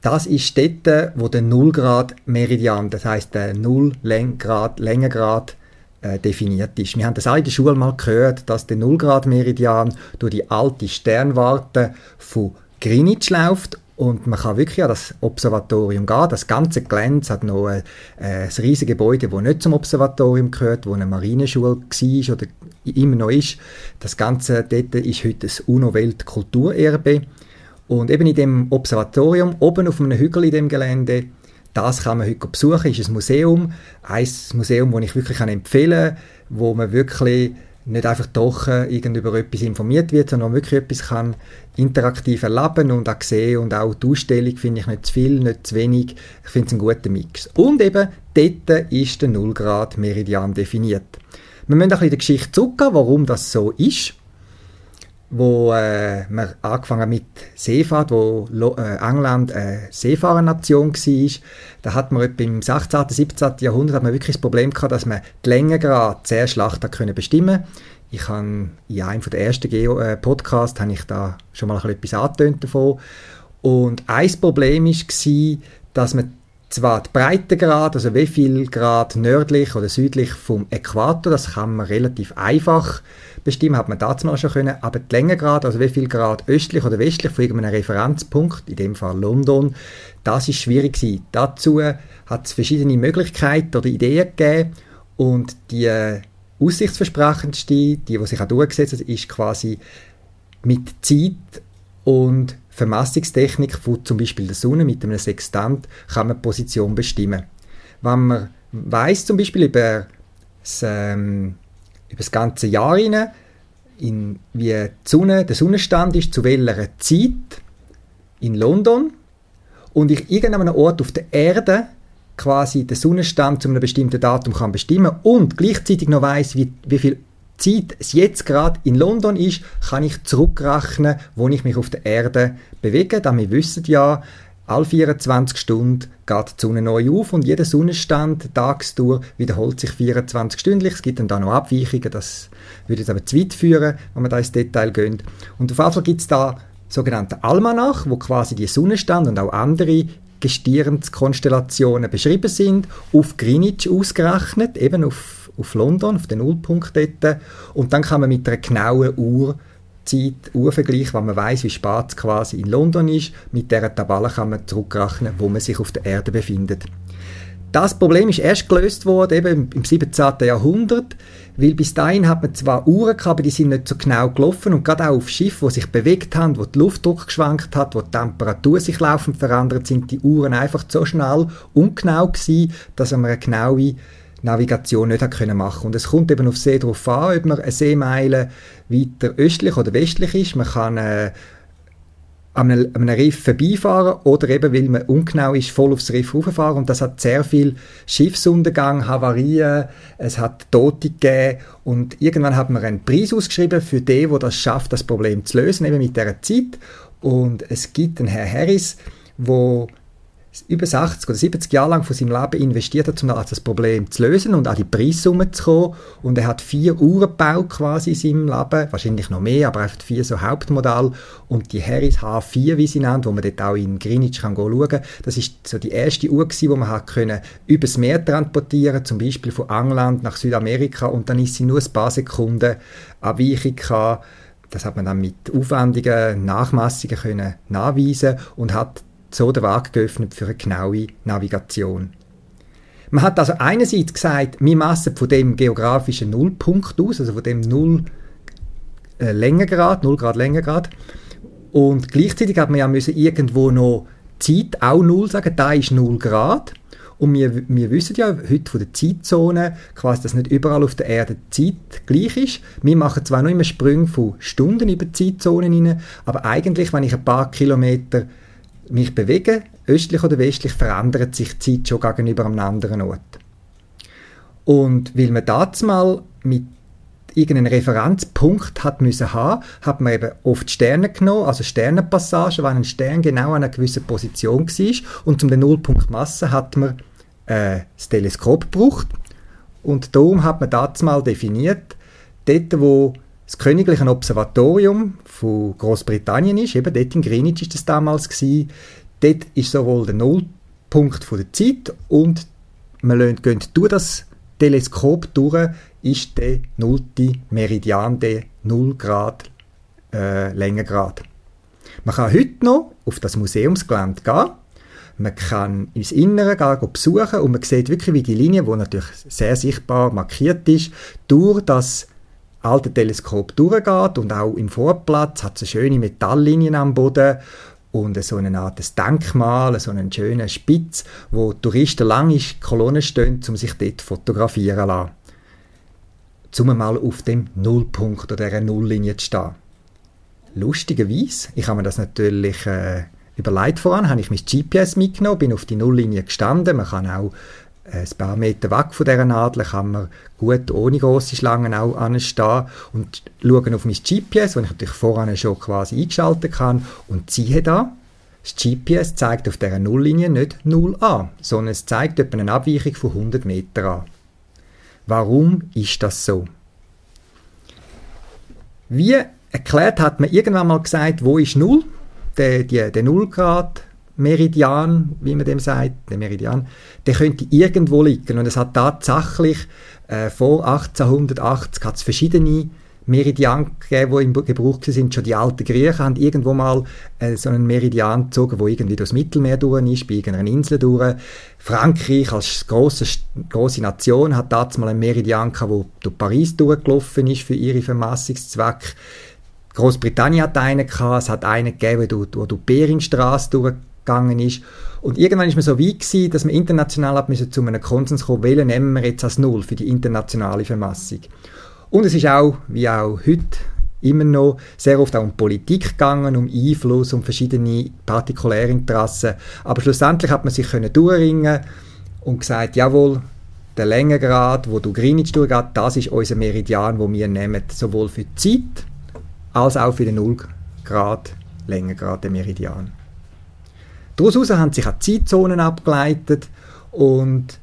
[SPEAKER 1] das ist dort, wo der Nullgrad-Meridian, das heißt der Null-Grad, Längengrad äh, definiert ist. Wir haben das auch in der Schule mal gehört, dass der Nullgrad-Meridian durch die alte Sternwarte von Greenwich läuft und man kann wirklich an das Observatorium gehen. Das ganze Gelände hat noch ein, äh, ein riesiges Gebäude, das nicht zum Observatorium gehört, wo eine Marineschule war oder immer noch ist. Das Ganze dort ist heute das UNO-Weltkulturerbe. Und eben in dem Observatorium, oben auf einem Hügel in dem Gelände, das kann man heute besuchen, ist ein Museum. Ein Museum, das ich wirklich empfehlen kann, wo man wirklich nicht einfach doch irgend über etwas informiert wird, sondern wirklich etwas kann interaktiv erleben und auch sehen und auch die Ausstellung finde ich nicht zu viel, nicht zu wenig. Ich finde es einen guten Mix. Und eben, dort ist der Nullgrad Meridian definiert. Wir müssen ein bisschen die Geschichte zurückgehen, warum das so ist wo äh, wir angefangen mit Seefahrt, wo Lo äh, England eine Seefahrernation war. Da hat man im 16., 17. Jahrhundert hat man wirklich das Problem gehabt, dass man die Längengrad sehr schlecht hat können bestimmen Ich habe in einem der ersten Geo äh, habe ich da schon mal etwas angetönt davon. Und ein Problem war, dass man zwar die Breitengrad, also wie viel Grad nördlich oder südlich vom Äquator, das kann man relativ einfach bestimmen, hat man dazu mal schon können, aber die Längengrad, also wie viel Grad östlich oder westlich von irgendeinem Referenzpunkt, in dem Fall London, das ist schwierig gewesen. Dazu hat es verschiedene Möglichkeiten oder Ideen gegeben und die aussichtsversprechendste, die, die sich auch durchgesetzt hat, ist quasi mit Zeit und Vermessungstechnik von zum Beispiel der Sonne mit einem Sextant kann man die Position bestimmen. Wenn man weiß zum Beispiel über das, ähm, über das ganze Jahr hinein, in, wie Sonne, der Sonnenstand ist, zu welcher Zeit in London und ich irgendeinem Ort auf der Erde quasi den Sonnenstand zu einem bestimmten Datum kann bestimmen und gleichzeitig noch weiß, wie, wie viel Zeit es jetzt gerade in London ist, kann ich zurückrechnen, wo ich mich auf der Erde bewege. Denn wir wissen ja, alle 24 Stunden geht die Sonne neu auf und jeder Sonnenstand tagsdur wiederholt sich 24 stündlich. Es gibt dann da noch Abweichungen, das würde jetzt aber zu weit führen, wenn man da ins Detail geht. Und auf jeden Fall gibt es da sogenannte Almanach, wo quasi die Sonnenstand und auch andere Gestirnskonstellationen beschrieben sind, auf Greenwich ausgerechnet, eben auf, auf London, auf den Nullpunkt dort. Und dann kann man mit einer genauen Uhrzeit, Uhrvergleich, wenn man weiß, wie spät es quasi in London ist, mit dieser Tabelle kann man zurückrechnen, wo man sich auf der Erde befindet. Das Problem ist erst gelöst worden, eben im 17. Jahrhundert, weil bis dahin hat man zwar Uhren gehabt, aber die sind nicht so genau gelaufen und gerade auch auf Schiffen, die sich bewegt haben, wo der Luftdruck geschwankt hat, wo die Temperatur sich laufend verändert, sind die Uhren einfach so schnell ungenau gewesen, dass man eine genaue Navigation nicht hat können machen und es kommt eben auf See darauf an, ob man eine Seemeile weiter östlich oder westlich ist. Man kann äh, an einem, an einem Riff vorbeifahren oder eben, weil man ungenau ist, voll aufs Riff rauffahren. Und das hat sehr viel Schiffsuntergang, Havarien, es hat Tote gegeben. Und irgendwann hat man einen Preis ausgeschrieben für den, der das schafft, das Problem zu lösen, eben mit dieser Zeit. Und es gibt einen Herr Harris, der über 60 oder 70 Jahre lang von seinem Leben investiert hat, um das Problem zu lösen und an die Preissumme zu kommen. Und er hat vier Uhren gebaut quasi in seinem Leben, wahrscheinlich noch mehr, aber einfach vier so Hauptmodelle. Und die Harris H4, wie sie nennt, wo man dort auch in Greenwich kann schauen kann, das ist so die erste Uhr gewesen, die man hat können übers Meer transportieren, zum Beispiel von England nach Südamerika und dann ist sie nur ein paar Sekunden Abweichung gehabt. Das hat man dann mit aufwendigen Nachmessungen können nachweisen und hat so den Weg geöffnet für eine genaue Navigation. Man hat also einerseits gesagt, wir messen von dem geografischen Nullpunkt aus, also von dem Null äh, Längengrad, 0 Grad Längengrad. Und gleichzeitig hat man ja müssen irgendwo noch Zeit auch Null sagen, da ist 0 Grad. Und wir, wir wissen ja heute von der Zeitzone, quasi, dass nicht überall auf der Erde die Zeit gleich ist. Wir machen zwar noch immer Sprünge von Stunden über Zeitzonen hinein, aber eigentlich, wenn ich ein paar Kilometer mich bewege, östlich oder westlich, verändert sich die Zeit schon gegenüber einem anderen Ort. Und weil man das mal mit irgendeinen Referenzpunkt hat müssen haben, hat man eben oft Sterne genommen, also Sternenpassagen, wenn ein Stern genau an einer gewissen Position war. Und um den Nullpunkt Masse hat man äh, das Teleskop gebraucht. Und darum hat man das mal definiert, dort wo das Königliche Observatorium von Großbritannien ist, eben dort in Greenwich ist das damals gewesen. Dort ist sowohl der Nullpunkt von der Zeit und man geht durch das Teleskop durch, ist der nullte Meridian, der 0 Grad äh, Längengrad. Man kann heute noch auf das Museumsgelände gehen. Man kann ins Innere gehen, besuchen und man sieht wirklich, wie die Linie, die natürlich sehr sichtbar markiert ist, durch das alte Teleskop durchgeht und auch im Vorplatz hat es schöne Metalllinien am Boden und so eine Art Denkmal, so einen schönen Spitz, wo Touristen lange Kolonnen stehen, um sich dort fotografieren zu lassen. Um mal auf dem Nullpunkt oder dieser Nulllinie zu stehen. Lustigerweise, ich habe mir das natürlich äh, überlegt voran, habe ich mein GPS mitgenommen, bin auf die Nulllinie gestanden. Man kann auch ein paar Meter weg von dieser Nadel kann man gut ohne große Schlangen auch anstehen und schauen auf mein GPS, das ich natürlich voran schon quasi eingeschaltet kann und siehe da, das GPS zeigt auf dieser Nulllinie nicht 0 an, sondern es zeigt etwa eine Abweichung von 100 Meter an. Warum ist das so? Wie erklärt hat man irgendwann mal gesagt, wo ist 0? Der, die, der 0 Grad Meridian, wie man dem sagt, der Meridian, der könnte irgendwo liegen. Und es hat tatsächlich äh, vor 1880 hat es verschiedene Meridian gegeben, die im Gebrauch sind. Schon die alten Griechen haben irgendwo mal äh, so einen Meridian gezogen, wo irgendwie durchs Mittelmeer durch ist, bei irgendeiner Insel durch. Frankreich als grosse, grosse Nation hat damals mal einen Meridian gehabt, der durch Paris durchgelaufen ist für ihre Vermassungszwecke. Großbritannien hat einen gehabt, es hat einen gegeben, der durch die Beringstraße durch gegangen ist. Und irgendwann ist man so weit gewesen, dass man international hat zu einem Konsens kommen, welchen nehmen wir jetzt als Null für die internationale Vermassung. Und es ist auch, wie auch heute, immer noch sehr oft auch um Politik gegangen, um Einfluss, um verschiedene partikuläre Interessen. Aber schlussendlich hat man sich können durchringen und gesagt, jawohl, der Längengrad, wo du Greenwich durchgeht, das ist unser Meridian, wo wir nehmen, sowohl für die Zeit als auch für den 0 Grad Längengrad der Meridian. Daraus haben sich auch Zeitzonen abgeleitet und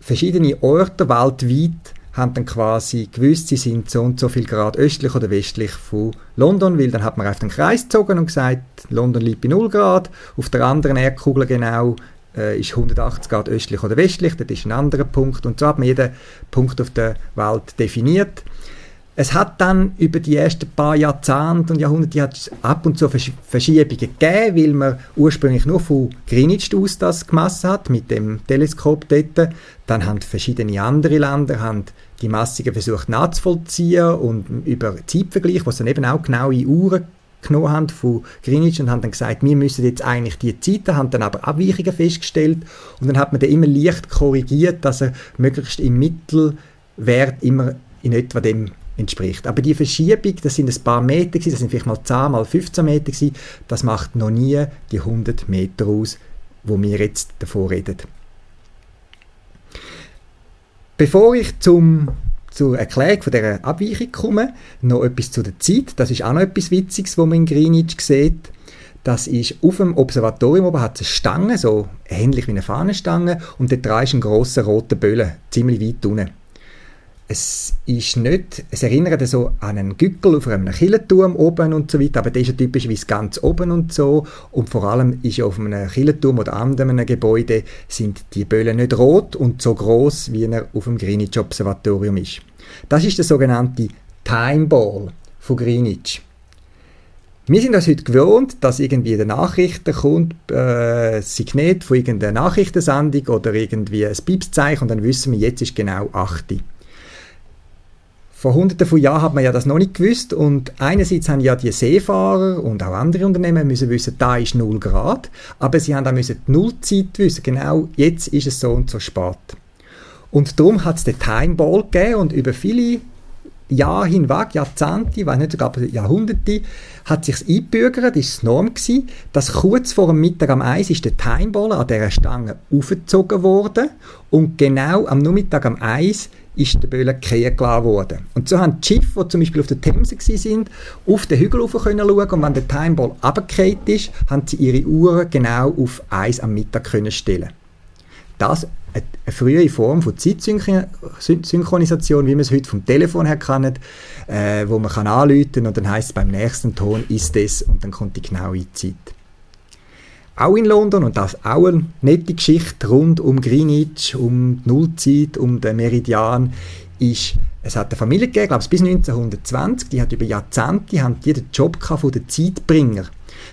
[SPEAKER 1] verschiedene Orte weltweit haben dann quasi gewusst, sie sind so und so viel Grad östlich oder westlich von London, weil dann hat man auf den Kreis gezogen und gesagt, London liegt bei 0 Grad, auf der anderen Erdkugel genau äh, ist 180 Grad östlich oder westlich, das ist ein anderer Punkt und so hat man jeden Punkt auf der Welt definiert. Es hat dann über die ersten paar Jahrzehnte und Jahrhunderte hat ab und zu Verschiebungen gegeben, weil man ursprünglich nur von Greenwich aus das gemessen hat, mit dem Teleskop dort. Dann haben verschiedene andere Länder haben die Massungen versucht nachzuvollziehen und über Zeitvergleich, was dann eben auch genaue Uhren genommen haben von Greenwich und haben dann gesagt, wir müssen jetzt eigentlich die Zeiten, haben dann aber Abweichungen festgestellt und dann hat man den immer leicht korrigiert, dass er möglichst im Mittelwert immer in etwa dem entspricht. Aber die Verschiebung, das sind ein paar Meter das sind vielleicht mal 10 mal 15 Meter das macht noch nie die 100 Meter aus, wo wir jetzt davor reden. Bevor ich zum zur Erklärung von dieser Abweichung komme, noch etwas zu der Zeit. Das ist auch noch etwas Witziges, was man in Greenwich sieht. Das ist auf dem Observatorium oben hat es eine Stange, so ähnlich wie eine Fahnenstange, und dort ist ein grosser roter Böllen, ziemlich weit unten es ist nicht, es erinnert so an einen Gückel auf einem Killenturm oben und so weiter, aber der ist ja typischerweise ganz oben und so und vor allem ist ja auf einem Killenturm oder anderen Gebäude sind die Böllen nicht rot und so groß wie er auf dem Greenwich Observatorium ist. Das ist der sogenannte Time Ball von Greenwich. Wir sind das heute gewohnt, dass irgendwie der Nachrichten kommt, äh, ein Signet von irgendeiner Nachrichtensendung oder irgendwie ein Piepszeichen und dann wissen wir, jetzt ist genau 8 Uhr. Vor hunderten von Jahren hat man ja das noch nicht gewusst und einerseits haben ja die Seefahrer und auch andere Unternehmen müssen wissen, da ist 0 Grad, aber sie haben auch müssen die Nullzeit wissen, genau jetzt ist es so und so spät. Und darum hat es den Timeball gegeben und über viele Jahre hinweg, Jahrzehnte, ich nicht sogar Jahrhunderte, hat sich eingebürgert, ist es Norm gewesen, dass kurz vor dem Mittag am Eis ist der Timeball an dieser Stange aufgezogen worden und genau am Nachmittag am Eis ist der Böller gelassen worden. Und so haben die Schiffe, die zum Beispiel auf der Themse sind, auf den Hügel rauf können schauen und wenn der Timeball runtergefallen ist, haben sie ihre Uhren genau auf eins am Mittag können stellen. Das eine frühe Form von Zeitsynchronisation, wie man es heute vom Telefon her kennt, äh, wo man kann anrufen und dann heißt es beim nächsten Ton ist es und dann kommt die genaue Zeit auch in London und das auch eine nette Geschichte rund um Greenwich, um die Nullzeit, um den Meridian, ist, es hat eine Familie gegeben, glaube ich, bis 1920, die hat über Jahrzehnte die haben die den Job von den Zeitbringer.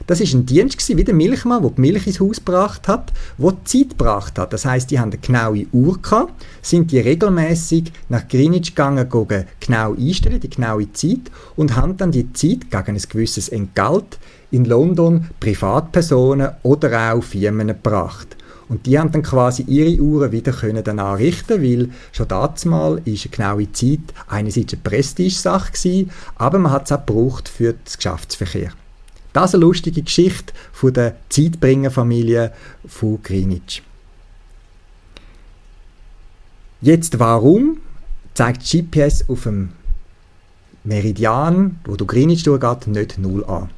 [SPEAKER 1] Das ist ein Dienst gewesen, wie der Milchmann, der die Milch ins Haus gebracht hat, wo die Zeit gebracht hat. Das heißt, die haben eine genaue Uhr gehabt, sind die regelmäßig nach Greenwich gegangen, gehen genau einstellen, die genaue Zeit, und haben dann die Zeit gegen ein gewisses Entgelt in London Privatpersonen oder auch Firmen gebracht. Und die haben dann quasi ihre Uhren wieder können dann anrichten, weil schon dazumal ist eine genaue Zeit einerseits eine Prestigesache gewesen, aber man hat es auch gebraucht für den Geschäftsverkehr. Das ist eine lustige Geschichte von der Zeitbringerfamilie von Greenwich. Jetzt warum zeigt GPS auf dem Meridian, wo du Greenwich durchgeht, nicht 0 an?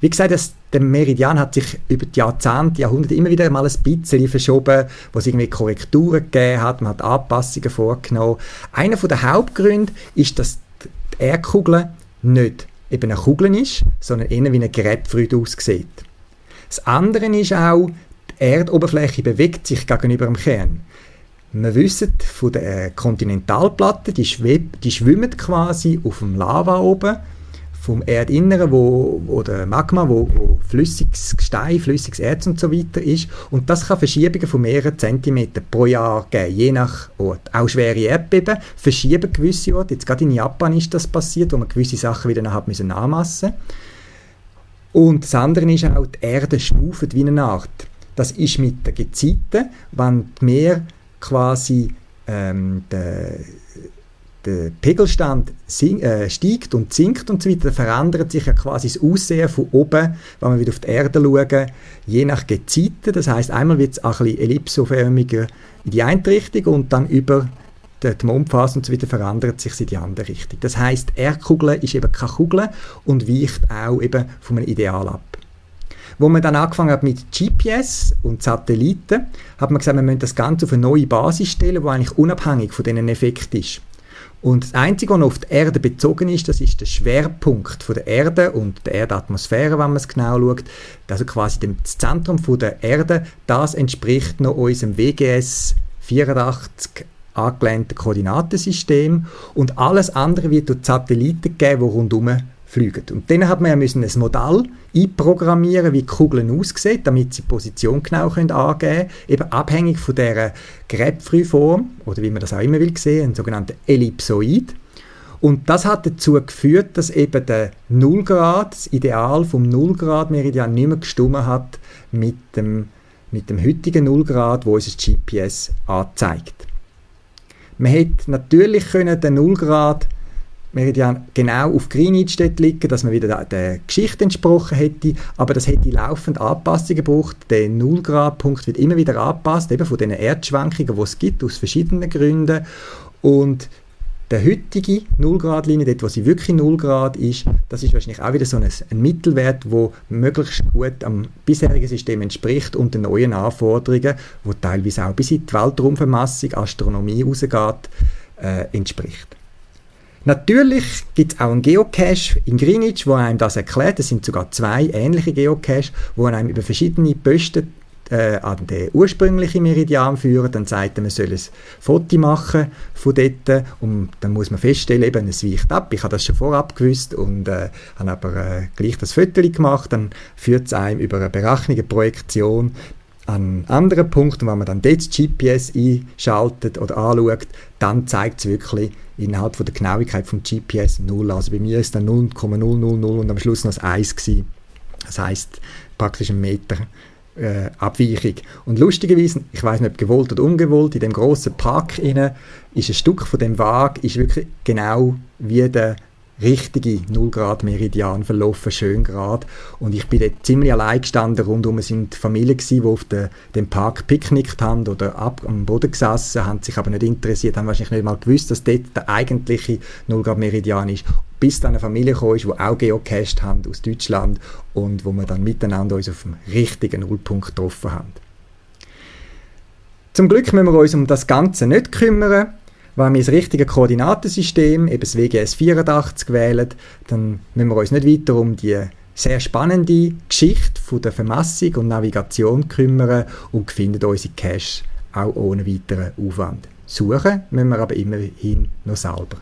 [SPEAKER 1] Wie gesagt, der Meridian hat sich über die Jahrzehnte, Jahrhunderte immer wieder mal ein bisschen verschoben, wo es irgendwie Korrekturen gegeben hat, man hat Anpassungen vorgenommen. Einer der Hauptgründe ist, dass die Erdkugel nicht eben eine Kugel ist, sondern eher wie eine Grapefruit aussieht. Das andere ist auch, die Erdoberfläche bewegt sich gegenüber dem Kern. Wir wissen von der Kontinentalplatte, die, schweb, die schwimmen quasi auf dem Lava oben vom Erdinneren, wo, oder Magma, wo, wo flüssiges Gestein, flüssiges Erz und so weiter ist. Und das kann Verschiebungen von mehreren Zentimetern pro Jahr geben, je nach Ort. Auch schwere Erdbeben verschieben gewisse Orte. Jetzt gerade in Japan ist das passiert, wo man gewisse Sachen wieder nachher anmassen Und das andere ist auch, die Erde schnuft wie eine Art. Das ist mit den Gezeiten, wenn die Meer quasi ähm, der Pegelstand äh, steigt und sinkt und so weiter, verändert sich ja quasi das Aussehen von oben, wenn wir wieder auf die Erde schauen, je nach Gezeiten. Das heißt, einmal wird es ein bisschen ellipsoförmiger in die eine Richtung und dann über die Mondphase und so weiter verändert sich in die andere Richtung. Das heißt, Erdkugel ist eben keine Kugel und weicht auch eben von einem Ideal ab. Wo man dann angefangen hat mit GPS und Satelliten, hat man gesagt, wir müssen das Ganze auf eine neue Basis stellen, die eigentlich unabhängig von diesen Effekten ist. Und das Einzige, was auf die Erde bezogen ist, das ist der Schwerpunkt von der Erde und der Erdatmosphäre, wenn man es genau schaut. Also quasi das Zentrum von der Erde, das entspricht noch unserem WGS 84 angelehnten Koordinatensystem und alles andere wird durch Satelliten gegeben, die rundherum fliegen. Und dann hat man ja müssen ein Modell einprogrammieren, wie die Kugeln aussehen, damit sie die Position genau können angeben können, eben abhängig von dieser Gräbfrühform, oder wie man das auch immer will sehen, ein sogenannter Ellipsoid. Und das hat dazu geführt, dass eben der Nullgrad, das Ideal vom Nullgrad-Meridian nicht mehr gestummen hat mit dem, mit dem heutigen Nullgrad, wo unser GPS anzeigt. Man hätte natürlich können den Nullgrad Meridian genau auf Greenwich dort liegen, dass man wieder der, der Geschichte entsprochen hätte, aber das hätte laufend Anpassungen gebraucht. Der Nullgradpunkt wird immer wieder angepasst, eben von den Erdschwankungen, die es gibt, aus verschiedenen Gründen. Und der heutige Nullgradlinie, dort wo sie wirklich Nullgrad ist, das ist wahrscheinlich auch wieder so ein, ein Mittelwert, wo möglichst gut am bisherigen System entspricht und den neuen Anforderungen, wo teilweise auch bis in die Weltraumvermassung, Astronomie rausgeht, äh, entspricht. Natürlich gibt es auch einen Geocache in Greenwich, wo einem das erklärt. Es sind sogar zwei ähnliche Geocaches, wo einem über verschiedene Posten äh, an den ursprünglichen Meridian führen. Dann sagt er, man soll ein Foto machen von dort und dann muss man feststellen, eben, es weicht ab. Ich habe das schon vorab gewusst und äh, habe aber äh, gleich das Foto gemacht. Dann führt es einem über eine berechnete Projektion an anderen Punkten, wenn man dann dort das GPS einschaltet oder anschaut, dann zeigt es wirklich innerhalb von der Genauigkeit vom GPS 0. Also bei mir ist dann 0,000 und am Schluss noch das 1 gewesen. Das heißt praktisch ein Meter äh, Abweichung. Und lustigerweise, ich weiß nicht, ob gewollt oder ungewollt, in dem großen Park inne ist ein Stück von dem Wagen ist wirklich genau wie der richtige 0 Grad Meridian verlaufen, schön gerade. Und ich bin dort ziemlich allein gestanden, rundum sind Familien die auf de, dem Park picknickt haben oder ab, am Boden gesessen, haben sich aber nicht interessiert, haben wahrscheinlich nicht mal gewusst, dass dort der eigentliche 0 Grad Meridian ist. Bis dann eine Familie kam, die auch geocached haben aus Deutschland und wo wir dann miteinander uns auf dem richtigen Nullpunkt getroffen haben. Zum Glück müssen wir uns um das Ganze nicht kümmern, wenn wir das richtige Koordinatensystem, eben das WGS 84 wählen, dann müssen wir uns nicht weiter um die sehr spannende Geschichte von der Vermessung und Navigation kümmern und finden unsere Cache auch ohne weiteren Aufwand. Suchen müssen wir aber immerhin noch selber.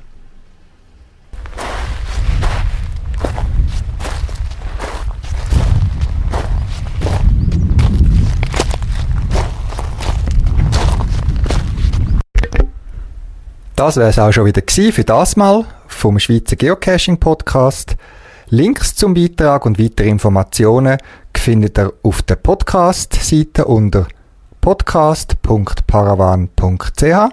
[SPEAKER 1] Das wäre es auch schon wieder für das Mal vom Schweizer Geocaching Podcast. Links zum Beitrag und weitere Informationen findet ihr auf der Podcast-Seite unter podcast.paravan.ch.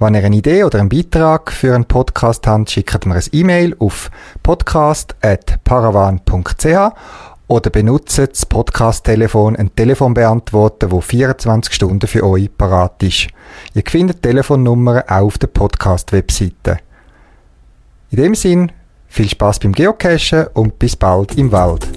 [SPEAKER 1] Wenn ihr eine Idee oder einen Beitrag für einen Podcast habt, schickt mir ein E-Mail auf podcast.paravan.ch oder benutzt das Podcast-Telefon, ein Telefonbeantworter, wo 24 Stunden für euch parat ist. Ihr findet Telefonnummern auch auf der Podcast-Webseite. In dem Sinn, viel Spaß beim Geocachen und bis bald im Wald.